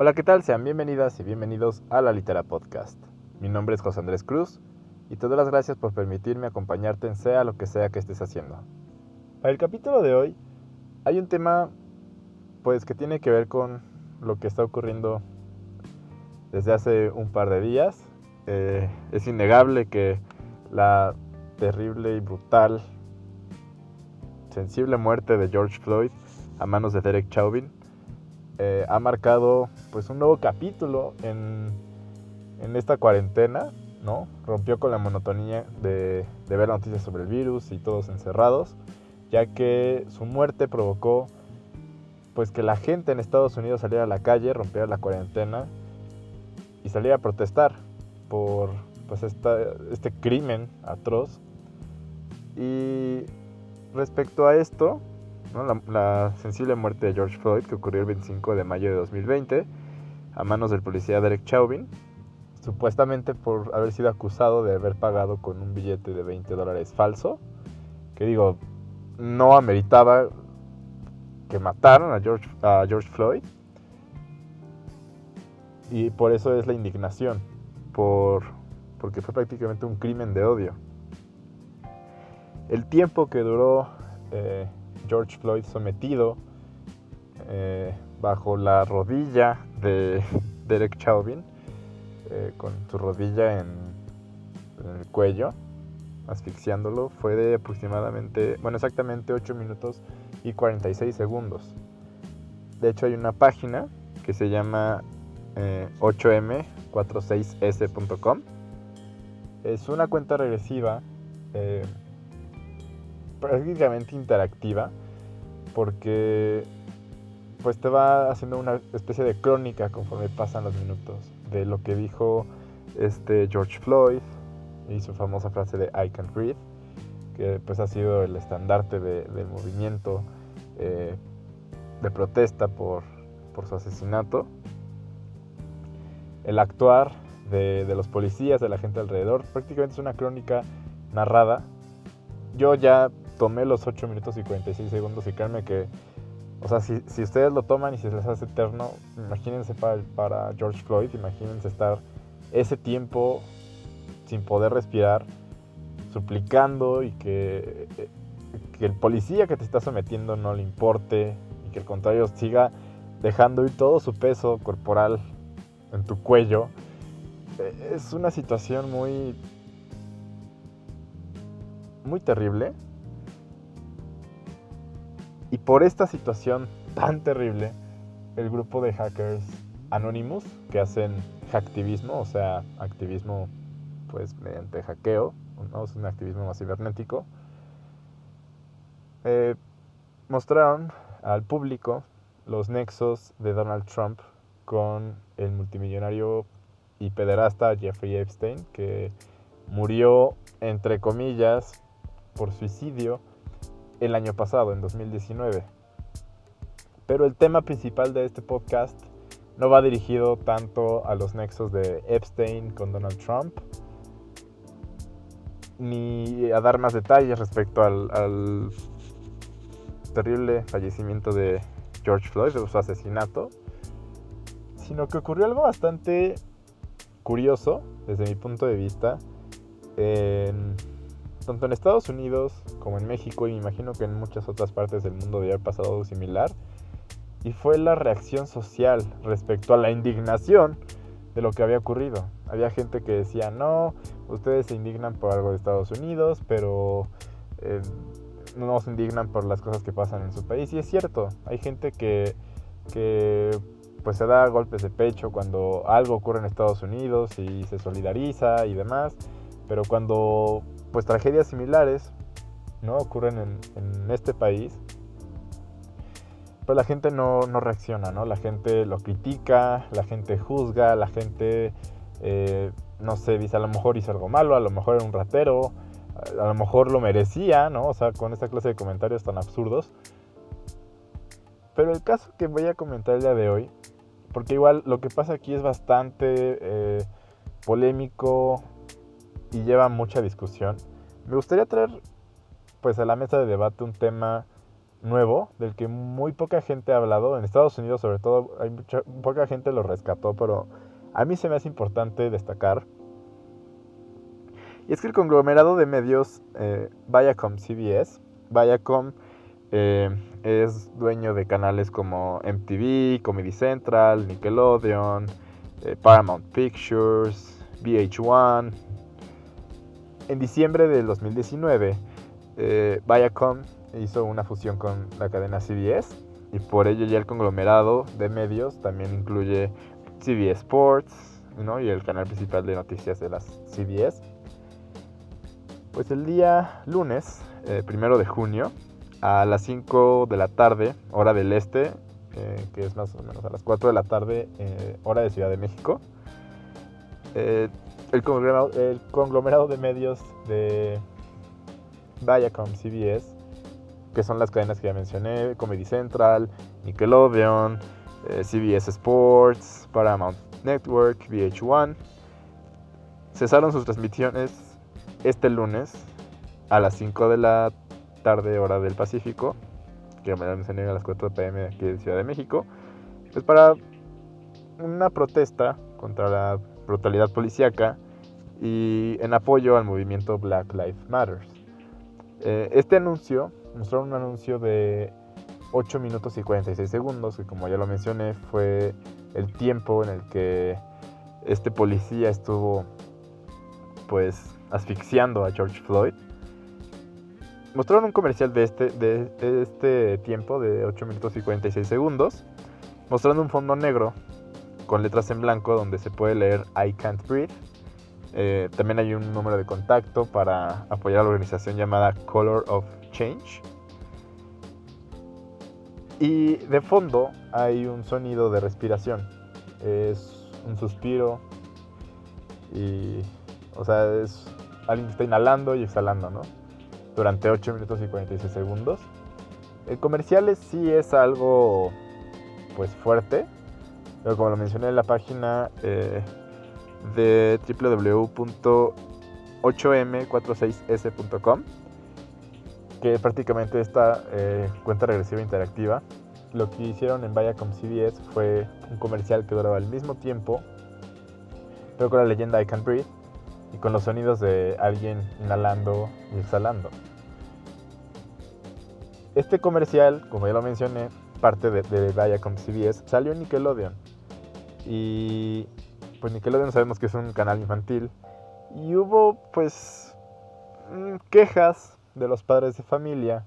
Hola, ¿qué tal? Sean bienvenidas y bienvenidos a la Litera Podcast. Mi nombre es José Andrés Cruz y te doy las gracias por permitirme acompañarte en sea lo que sea que estés haciendo. Para el capítulo de hoy hay un tema pues que tiene que ver con lo que está ocurriendo desde hace un par de días. Eh, es innegable que la terrible y brutal, sensible muerte de George Floyd a manos de Derek Chauvin eh, ha marcado pues un nuevo capítulo en, en, esta cuarentena, ¿no? Rompió con la monotonía de, de ver noticias sobre el virus y todos encerrados, ya que su muerte provocó pues que la gente en Estados Unidos saliera a la calle, rompiera la cuarentena y saliera a protestar por pues esta, este crimen atroz. Y respecto a esto, la, sensible muerte de George Floyd, que ocurrió el 25 de mayo de 2020, a manos del policía Derek Chauvin, supuestamente por haber sido acusado de haber pagado con un billete de 20 dólares falso, que digo, no ameritaba que mataran a George, a George Floyd. Y por eso es la indignación, por, porque fue prácticamente un crimen de odio. El tiempo que duró eh, George Floyd sometido eh, bajo la rodilla de Derek Chauvin, eh, con su rodilla en, el cuello, asfixiándolo, fue de aproximadamente, bueno, exactamente 8 minutos y 46 segundos. De hecho, hay una página que se llama 8m46s.com. Es una cuenta regresiva prácticamente interactiva porque pues te va haciendo una especie de crónica conforme pasan los minutos de lo que dijo este George Floyd y su famosa frase de I can breathe que pues ha sido el estandarte del movimiento eh, de protesta por, por, su asesinato. El actuar de los policías, de la gente alrededor prácticamente es una crónica narrada. Yo ya tomé los 8 minutos y 46 segundos y créanme que, o sea, si, si ustedes lo toman y se les hace eterno, imagínense para, George Floyd, imagínense estar ese tiempo sin poder respirar, suplicando y que, que el policía que te está sometiendo no le importe y que al contrario siga dejando ir todo su peso corporal en tu cuello. E, es una situación muy muy terrible por esta situación tan terrible, el grupo de hackers Anonymous, que hacen hacktivismo, o sea, activismo pues mediante hackeo, ¿no? es un activismo más cibernético, eh, mostraron al público los nexos de Donald Trump con el multimillonario y pederasta Jeffrey Epstein, que murió, entre comillas, por suicidio el año pasado, en 2019. Pero el tema principal de este podcast no va dirigido tanto a los nexos de Epstein con Donald Trump, ni a dar más detalles respecto al, terrible fallecimiento de George Floyd, de su asesinato, sino que ocurrió algo bastante curioso desde mi punto de vista en tanto en Estados Unidos como en México y me imagino que en muchas otras partes del mundo debe haber pasado algo similar. Y fue la reacción social respecto a la indignación de lo que había ocurrido. Había gente que decía, no, ustedes se indignan por algo de Estados Unidos, pero eh, no se indignan por las cosas que pasan en su país. Y es cierto, hay gente que, que pues se da golpes de pecho cuando algo ocurre en Estados Unidos y se solidariza y demás. Pero cuando pues tragedias similares ¿no? ocurren en, este país, pues la gente no, reacciona, ¿no? La gente lo critica, la gente juzga, la gente, eh, no sé, dice a lo mejor hizo algo malo, a lo mejor era un ratero, a lo mejor lo merecía, ¿no? O sea, con esta clase de comentarios tan absurdos. Pero el caso que voy a comentar el día de hoy, porque igual lo que pasa aquí es bastante eh, polémico, y lleva mucha discusión. Me gustaría traer pues a la mesa de debate un tema nuevo del que muy poca gente ha hablado. En Estados Unidos sobre todo hay mucha, poca gente lo rescató, pero a mí se me hace importante destacar. Y es que el conglomerado de medios eh, Viacom CBS, Viacom eh, es dueño de canales como MTV, Comedy Central, Nickelodeon, eh, Paramount Pictures, VH1. En diciembre del 2019, eh, Viacom hizo una fusión con la cadena CBS y por ello ya el conglomerado de medios también incluye CBS Sports ¿no? y el canal principal de noticias de las CBS. Pues el día lunes, eh, primero de junio, a las 5 de la tarde, hora del este, eh, que es más o menos a las 4 de la tarde, eh, hora de Ciudad de México, el, conglomerado, el conglomerado de medios de Viacom CBS, que son las cadenas que ya mencioné, Comedy Central, Nickelodeon, CBS Sports, Paramount Network, VH1, cesaron sus transmisiones este lunes a las 5 de la tarde, hora del Pacífico, que me mencioné a las 4 pm aquí de Ciudad de México, pues para una protesta contra la brutalidad policíaca y en apoyo al movimiento Black Lives Matter. Eh, este anuncio, mostraron un anuncio de 8 minutos y 46 segundos, que como ya lo mencioné fue el tiempo en el que este policía estuvo pues asfixiando a George Floyd. Mostraron un comercial de este, de, este tiempo, de 8 minutos y 46 segundos, mostrando un fondo negro con letras en blanco donde se puede leer I can't breathe. Eh, también hay un número de contacto para apoyar a la organización llamada Color of Change. Y de fondo hay un sonido de respiración. Es un suspiro y, o sea, es alguien que está inhalando y exhalando, ¿no? Durante 8 minutos y 46 segundos. El comercial sí es algo, pues, fuerte. Pero como lo mencioné en la página eh, de www.8m46s.com, que prácticamente esta eh, cuenta regresiva interactiva, lo que hicieron en Viacom CBS fue un comercial que duraba el mismo tiempo, pero con la leyenda I Can Breathe y con los sonidos de alguien inhalando y exhalando. Este comercial, como ya lo mencioné, parte de, de Viacom CBS, salió en Nickelodeon. Y pues Nickelodeon sabemos que es un canal infantil. Y hubo pues mm, quejas de los padres de familia,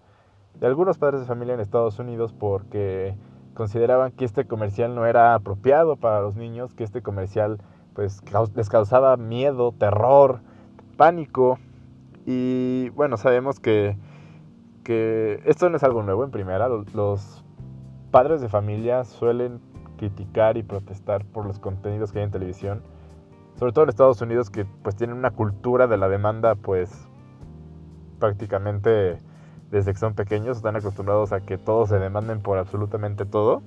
de algunos padres de familia en Estados Unidos porque consideraban que este comercial no era apropiado para los niños, que este comercial pues les causaba miedo, terror, pánico. Y bueno, sabemos que, que esto no es algo nuevo en primera. Los padres de familia suelen criticar y protestar por los contenidos que hay en televisión. Sobre todo en Estados Unidos que pues tienen una cultura de la demanda pues prácticamente desde que son pequeños están acostumbrados a que todos se demanden por absolutamente todo.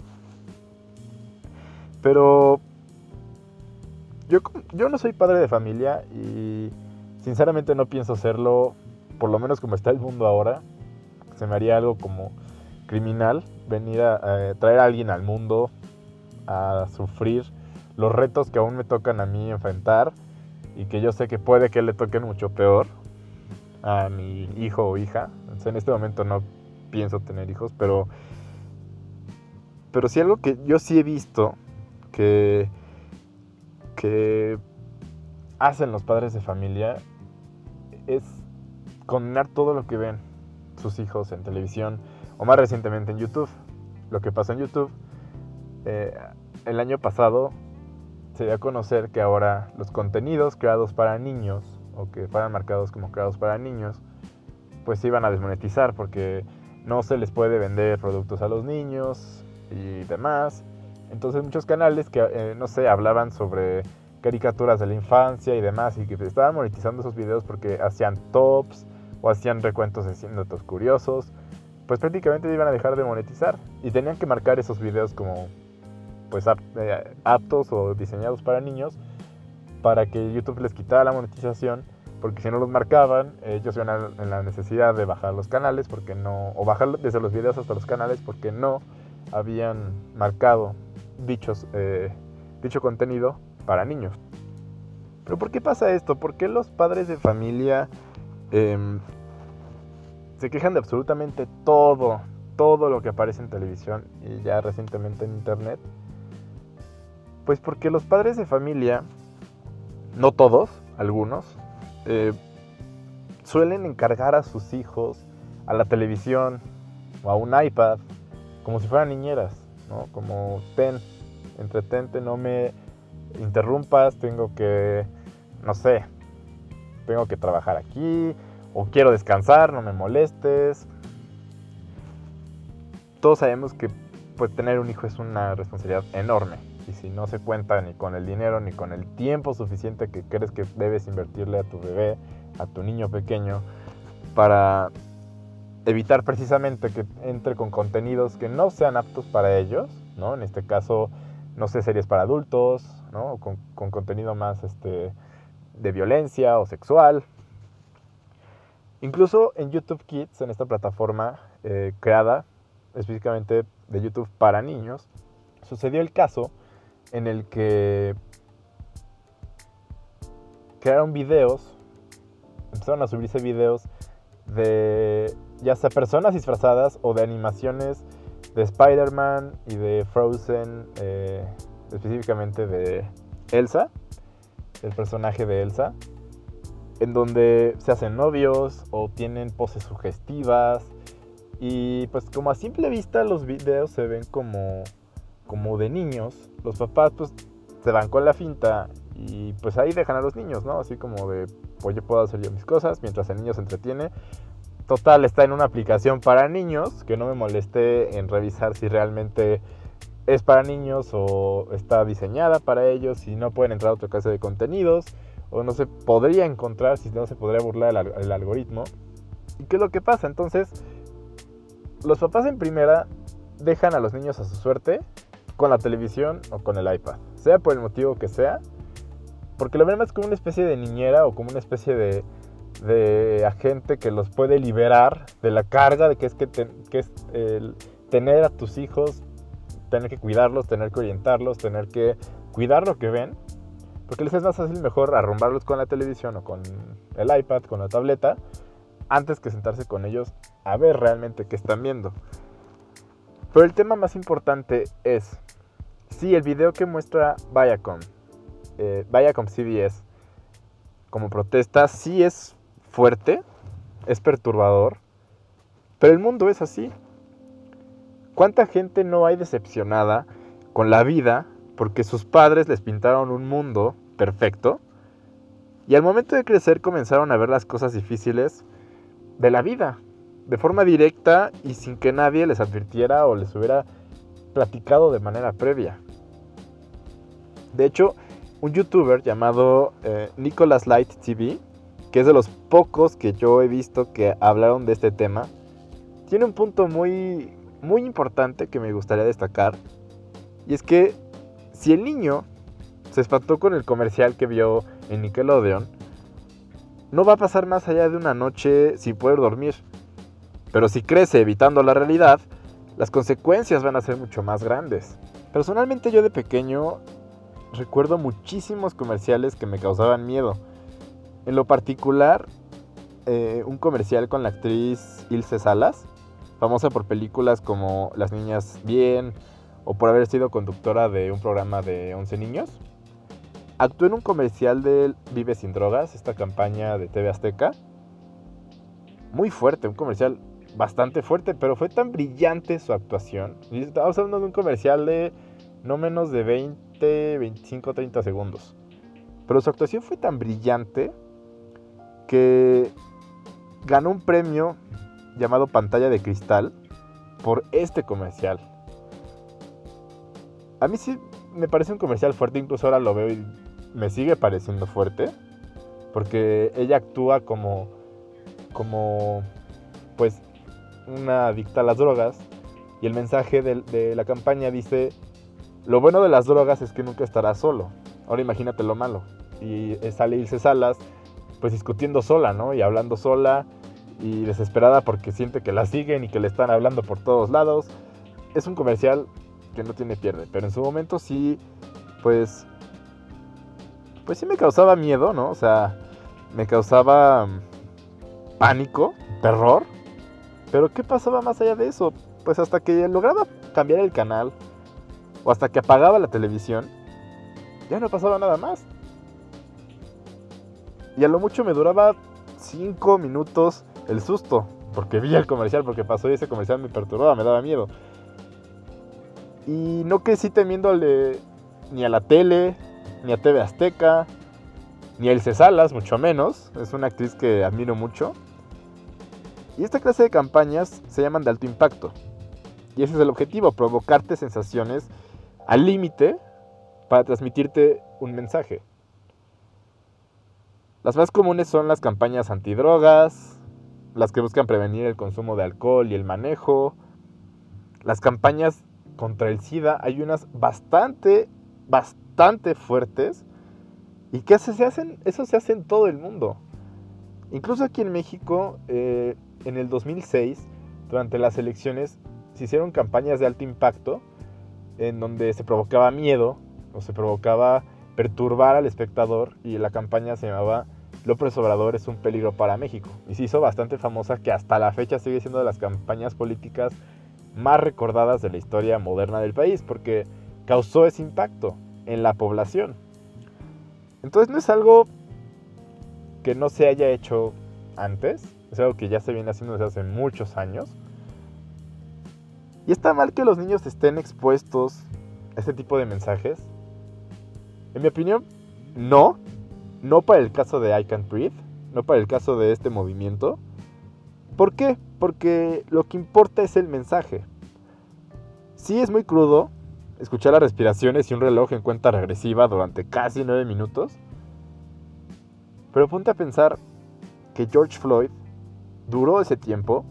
Pero yo, yo no soy padre de familia y sinceramente no pienso serlo, por lo menos como está el mundo ahora. Se me haría algo como criminal venir a, traer a alguien al mundo a sufrir los retos que aún me tocan a mí enfrentar y que yo sé que puede que le toquen mucho peor a mi hijo o hija. en este momento no pienso tener hijos, pero pero sí algo que yo sí he visto que que hacen los padres de familia es condenar todo lo que ven sus hijos en televisión o más recientemente en YouTube. Lo que pasó en YouTube, eh, el año pasado se dio a conocer que ahora los contenidos creados para niños o que fueran marcados como creados para niños, pues se iban a desmonetizar porque no se les puede vender productos a los niños y demás. Entonces muchos canales que, eh, no sé, hablaban sobre caricaturas de la infancia y demás y que estaban monetizando esos videos porque hacían tops o hacían recuentos de datos curiosos, pues prácticamente iban a dejar de monetizar y tenían que marcar esos videos como pues eh, aptos o diseñados para niños para que YouTube les quitara la monetización porque si no los marcaban, ellos iban en la necesidad de bajar los canales, porque no, o bajar desde los videos hasta los canales, porque no habían marcado dichos, eh, dicho contenido para niños. Pero ¿por qué pasa esto? ¿Por qué los padres de familia em, se quejan de absolutamente todo, todo lo que aparece en televisión y ya recientemente en internet? Pues porque los padres de familia, no todos, algunos, eh, suelen encargar a sus hijos a la televisión o a un iPad como si fueran niñeras, ¿no? Como ten, entretente, no me interrumpas, tengo que, no sé, tengo que trabajar aquí, o quiero descansar, no me molestes. Todos sabemos que pues, tener un hijo es una responsabilidad enorme. Y si no se cuenta ni con el dinero ni con el tiempo suficiente que crees que debes invertirle a tu bebé, a tu niño pequeño, para evitar precisamente que entre con contenidos que no sean aptos para ellos, ¿no? En este caso, no sé, series para adultos, ¿no? Con, con contenido más este, de violencia o sexual. Incluso en YouTube Kids, en esta plataforma eh, creada específicamente de YouTube para niños, sucedió el caso en el que crearon videos, empezaron a subirse videos de ya sea personas disfrazadas o de animaciones de Spider-Man y de Frozen, eh, específicamente de Elsa, el personaje de Elsa, en donde se hacen novios o tienen poses sugestivas. Y pues como a simple vista los videos se ven como, como de niños, los papás pues se van con la finta y pues ahí dejan a los niños, ¿no? Así como de, pues yo puedo hacer yo mis cosas mientras el niño se entretiene Total, está en una aplicación para niños, que no me molesté en revisar si realmente es para niños o está diseñada para ellos, si no pueden entrar a otra clase de contenidos, o no se podría encontrar, si no se podría burlar el, algoritmo. ¿Y qué es lo que pasa? Entonces, los papás en primera dejan a los niños a su suerte con la televisión o con el iPad, sea por el motivo que sea, porque lo ven más como una especie de niñera o como una especie de de agente que los puede liberar de la carga de que es, que, el tener a tus hijos, tener que cuidarlos, tener que orientarlos, tener que cuidar lo que ven. Porque les es más fácil mejor arrumbarlos con la televisión o con el iPad, con la tableta, antes que sentarse con ellos a ver realmente qué están viendo. Pero el tema más importante es, si el video que muestra Viacom, eh, Viacom CBS, como protesta, sí es fuerte, es perturbador, pero el mundo es así. ¿Cuánta gente no hay decepcionada con la vida porque sus padres les pintaron un mundo perfecto y al momento de crecer comenzaron a ver las cosas difíciles de la vida, de forma directa y sin que nadie les advirtiera o les hubiera platicado de manera previa? De hecho, un youtuber llamado eh, Nicholas Light TV que es de los pocos que yo he visto que hablaron de este tema, tiene un punto muy, muy importante que me gustaría destacar. Y es que si el niño se espantó con el comercial que vio en Nickelodeon, no va a pasar más allá de una noche sin poder dormir. Pero si crece evitando la realidad, las consecuencias van a ser mucho más grandes. Personalmente yo de pequeño recuerdo muchísimos comerciales que me causaban miedo en lo particular, eh, un comercial con la actriz Ilse Salas, famosa por películas como Las Niñas Bien o por haber sido conductora de un programa de 11 niños. Actuó en un comercial de Vive sin drogas, esta campaña de TV Azteca. Muy fuerte, un comercial bastante fuerte, pero fue tan brillante su actuación. Estamos hablando de un comercial de no menos de 20, 25, 30 segundos. Pero su actuación fue tan brillante que ganó un premio llamado Pantalla de Cristal por este comercial. A mí sí me parece un comercial fuerte, incluso ahora lo veo y me sigue pareciendo fuerte, porque ella actúa como, como, pues, una adicta a las drogas y el mensaje de la campaña dice, lo bueno de las drogas es que nunca estarás solo. Ahora imagínate lo malo. Y sale Ilse Salas pues discutiendo sola, ¿no? Y hablando sola y desesperada porque siente que la siguen y que le están hablando por todos lados. Es un comercial que no tiene pierde, pero en su momento sí, pues, pues sí me causaba miedo, ¿no? O sea, me causaba mm, pánico, terror. Pero ¿qué pasaba más allá de eso? Pues hasta que lograba cambiar el canal o hasta que apagaba la televisión, ya no pasaba nada más. Y a lo mucho me duraba 5 minutos el susto, porque vi el comercial, porque pasó y ese comercial me perturbaba, me daba miedo. Y no crecí temiéndole ni a la tele, ni a TV Azteca, ni a Ilse Salas, mucho menos. Es una actriz que admiro mucho. Y esta clase de campañas se llaman de alto impacto. Y ese es el objetivo, provocarte sensaciones al límite para transmitirte un mensaje. Las más comunes son las campañas antidrogas, las que buscan prevenir el consumo de alcohol y el manejo, las campañas contra el SIDA, hay unas bastante, bastante fuertes y que se hacen, eso se hace en todo el mundo. Incluso aquí en México, eh, en el 2006, durante las elecciones, se hicieron campañas de alto impacto en donde se provocaba miedo o se provocaba perturbar al espectador y la campaña se llamaba López Obrador es un peligro para México y se hizo bastante famosa que hasta la fecha sigue siendo de las campañas políticas más recordadas de la historia moderna del país porque causó ese impacto en la población. Entonces no es algo que no se haya hecho antes, es algo que ya se viene haciendo desde hace muchos años ¿Y está mal que los niños estén expuestos a este tipo de mensajes? En mi opinión, no. No para el caso de I Can't Breathe, no para el caso de este movimiento. ¿Por qué? Porque lo que importa es el mensaje. Sí es muy crudo escuchar las respiraciones y un reloj en cuenta regresiva durante casi nueve minutos. Pero ponte a pensar que George Floyd duró ese tiempo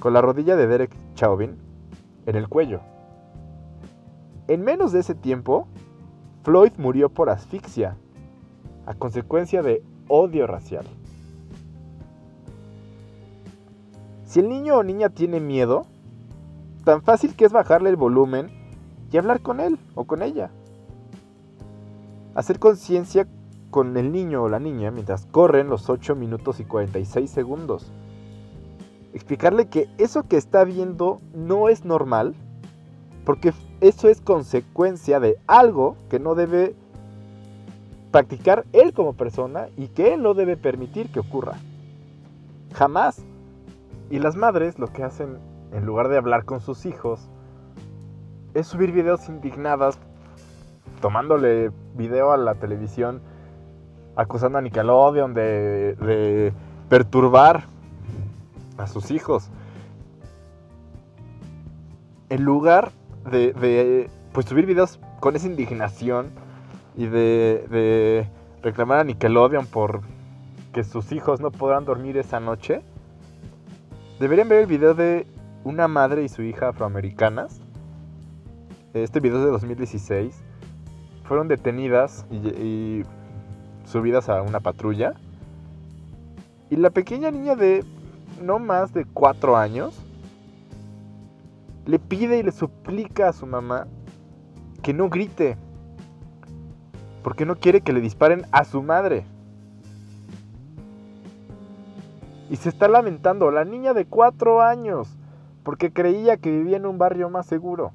con la rodilla de Derek Chauvin en el cuello. En menos de ese tiempo, Floyd murió por asfixia, a consecuencia de odio racial. Si el niño o niña tiene miedo, tan fácil que es bajarle el volumen y hablar con él o con ella. Hacer conciencia con el niño o la niña mientras corren los 8 minutos y 46 segundos explicarle que eso que está viendo no es normal, porque eso es consecuencia de algo que no debe practicar él como persona y que él no debe permitir que ocurra. Jamás. Y las madres lo que hacen en lugar de hablar con sus hijos es subir videos indignadas, tomándole video a la televisión, acusando a Nickelodeon de, de perturbar a sus hijos. En lugar de, pues subir videos con esa indignación y de, de reclamar a Nickelodeon por que sus hijos no podrán dormir esa noche, deberían ver el video de una madre y su hija afroamericanas. Este video es de 2016. Fueron detenidas y, y subidas a una patrulla. Y la pequeña niña de no más de cuatro años, le pide y le suplica a su mamá que no grite, porque no quiere que le disparen a su madre. Y se está lamentando la niña de cuatro años, porque creía que vivía en un barrio más seguro.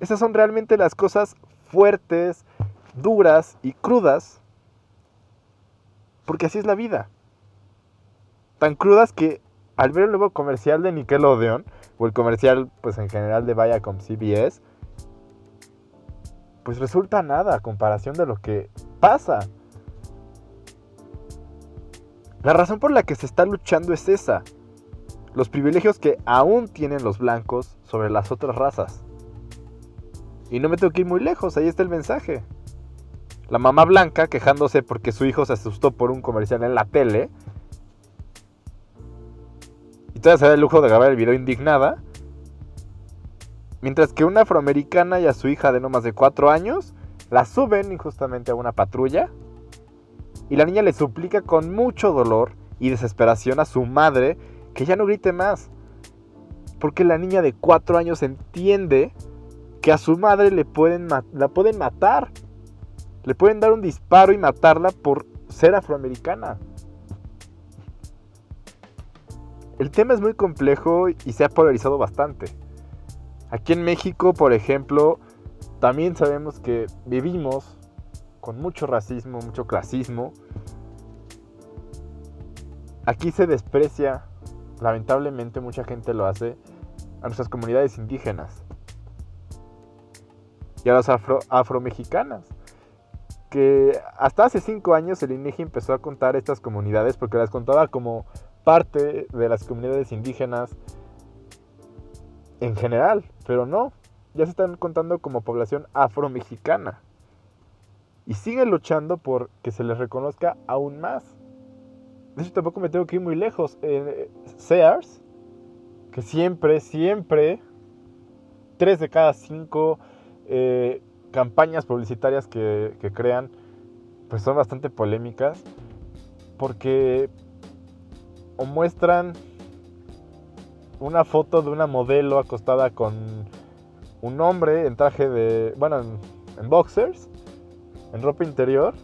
Esas son realmente las cosas fuertes, duras y crudas, porque así es la vida tan crudas que al ver el nuevo comercial de Nickelodeon, o el comercial pues en general de Viacom CBS, pues resulta nada a comparación de lo que pasa. La razón por la que se está luchando es esa. Los privilegios que aún tienen los blancos sobre las otras razas. Y no me tengo que ir muy lejos, ahí está el mensaje. La mamá blanca quejándose porque su hijo se asustó por un comercial en la tele todavía se da el lujo de grabar el video indignada. Mientras que una afroamericana y a su hija de no más de 4 años la suben injustamente a una patrulla Y la niña le suplica con mucho dolor y desesperación a su madre que ya no grite más. Porque la niña de 4 años entiende que a su madre le pueden la pueden matar. Le pueden dar un disparo y matarla por ser afroamericana. El tema es muy complejo y se ha polarizado bastante. Aquí en México, por ejemplo, también sabemos que vivimos con mucho racismo, mucho clasismo. Aquí se desprecia, lamentablemente mucha gente lo hace, a nuestras comunidades indígenas y a las afro, afromexicanas. Que hasta hace cinco años el INEGI empezó a contar estas comunidades porque las contaba como parte de las comunidades indígenas en general, pero no, ya se están contando como población afromexicana. Y siguen luchando por que se les reconozca aún más. De hecho, tampoco me tengo que ir muy lejos. Eh, Sears, que siempre, siempre, tres de cada cinco eh, campañas publicitarias que, que crean, pues son bastante polémicas. Porque o muestran una foto de una modelo acostada con un hombre en traje de, bueno, en, boxers, en ropa interior,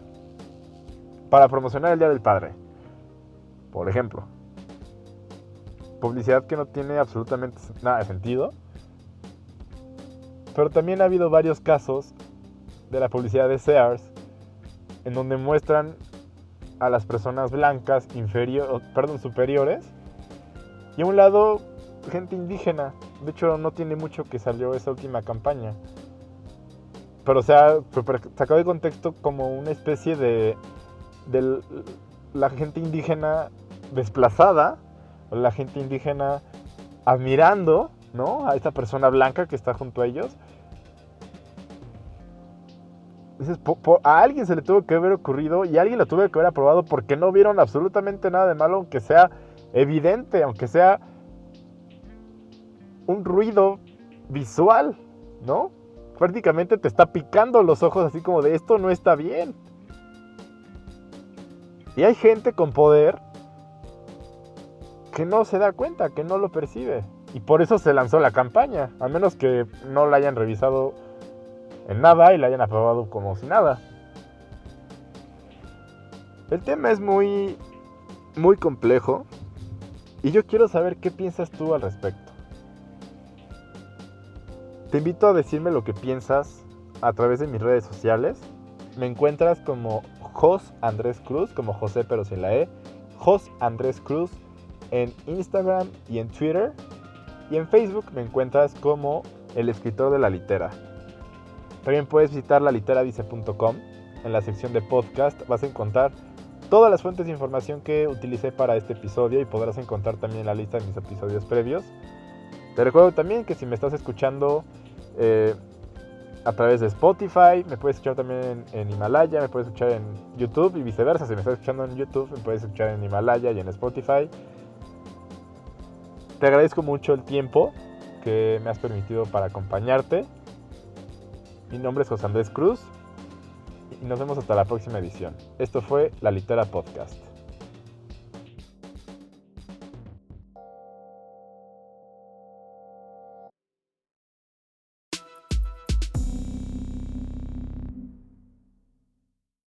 para promocionar el Día del Padre. Por ejemplo. Publicidad que no tiene absolutamente nada de sentido. Pero también ha habido varios casos de la publicidad de Sears en donde muestran a las personas blancas inferior, perdón, superiores y a un lado gente indígena. De hecho, no tiene mucho que salió esa última campaña. Pero o sea, sacado de contexto como una especie de, de la gente indígena desplazada, o la gente indígena admirando, ¿no? A esta persona blanca que está junto a ellos. A alguien se le tuvo que haber ocurrido y alguien lo tuvo que haber aprobado porque no vieron absolutamente nada de malo, aunque sea evidente, aunque sea un ruido visual, ¿no? Prácticamente te está picando los ojos así como de esto no está bien. Y hay gente con poder que no se da cuenta, que no lo percibe. Y por eso se lanzó la campaña, a menos que no la hayan revisado en nada y la hayan aprobado como si nada. El tema es muy, muy complejo y yo quiero saber qué piensas tú al respecto. Te invito a decirme lo que piensas a través de mis redes sociales. Me encuentras como Jos Andrés Cruz, como José pero sin la E. Jos Andrés Cruz en Instagram y en Twitter. Y en Facebook me encuentras como el escritor de la litera. También puedes visitar laliteravice.com. En la sección de podcast vas a encontrar todas las fuentes de información que utilicé para este episodio y podrás encontrar también la lista de mis episodios previos. Te recuerdo también que si me estás escuchando eh, a través de Spotify, me puedes escuchar también en, Himalaya, me puedes escuchar en YouTube y viceversa. Si me estás escuchando en YouTube, me puedes escuchar en Himalaya y en Spotify. Te agradezco mucho el tiempo que me has permitido para acompañarte. Mi nombre es José Andrés Cruz y nos vemos hasta la próxima edición. Esto fue La Litera Podcast.